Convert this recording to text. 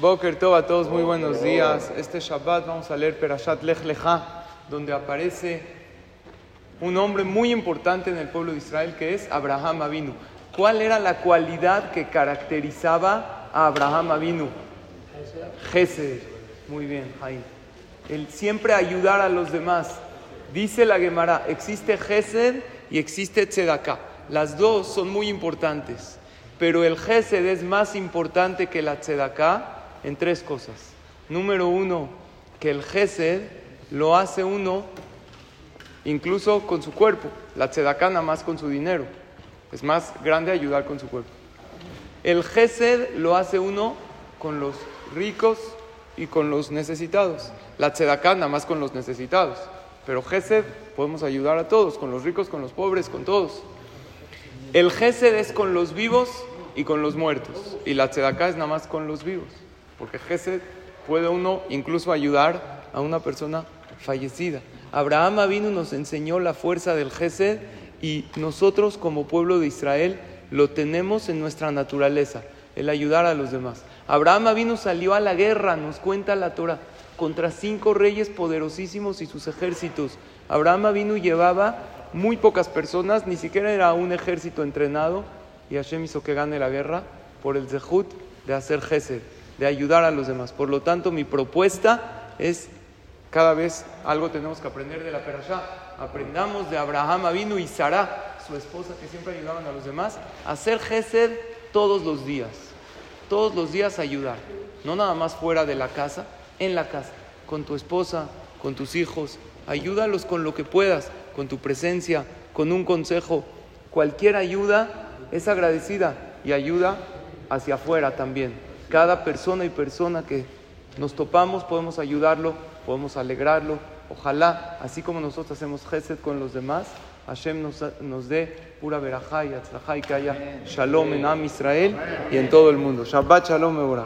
Boker Tov a todos, muy buenos días. Este Shabbat vamos a leer Perashat Lech Lecha, donde aparece un hombre muy importante en el pueblo de Israel que es Abraham Avinu. ¿Cuál era la cualidad que caracterizaba a Abraham Avinu? Gesed. Muy bien, Jaime. El siempre ayudar a los demás. Dice la Gemara, existe Gesed y existe Tzedakah. Las dos son muy importantes, pero el Gesed es más importante que la Tzedakah en tres cosas. Número uno, que el Gesed lo hace uno incluso con su cuerpo. La Tzedakah nada más con su dinero. Es más grande ayudar con su cuerpo. El Gesed lo hace uno con los ricos y con los necesitados. La Tzedakah nada más con los necesitados. Pero Gesed podemos ayudar a todos, con los ricos, con los pobres, con todos. El Gesed es con los vivos y con los muertos. Y la Tzedakah es nada más con los vivos. Porque Gesed puede uno incluso ayudar a una persona fallecida. Abraham Avinu nos enseñó la fuerza del Gesed y nosotros como pueblo de Israel lo tenemos en nuestra naturaleza, el ayudar a los demás. Abraham Avinu salió a la guerra, nos cuenta la Torah, contra cinco reyes poderosísimos y sus ejércitos. Abraham Avinu llevaba muy pocas personas, ni siquiera era un ejército entrenado, y Hashem hizo que gane la guerra por el zehut de hacer Gesed de ayudar a los demás. Por lo tanto, mi propuesta es cada vez algo tenemos que aprender de la Perashá. Aprendamos de Abraham Avinu y Sara, su esposa que siempre ayudaban a los demás, a hacer Gesed todos los días. Todos los días ayudar. No nada más fuera de la casa, en la casa, con tu esposa, con tus hijos. Ayúdalos con lo que puedas, con tu presencia, con un consejo. Cualquier ayuda es agradecida y ayuda hacia afuera también cada persona y persona que nos topamos podemos ayudarlo, podemos alegrarlo. Ojalá, así como nosotros hacemos gesed con los demás, Hashem nos, nos dé pura verajá y atzlajá y que haya shalom en Am Israel y en todo el mundo. Shabbat shalom, Mevorah.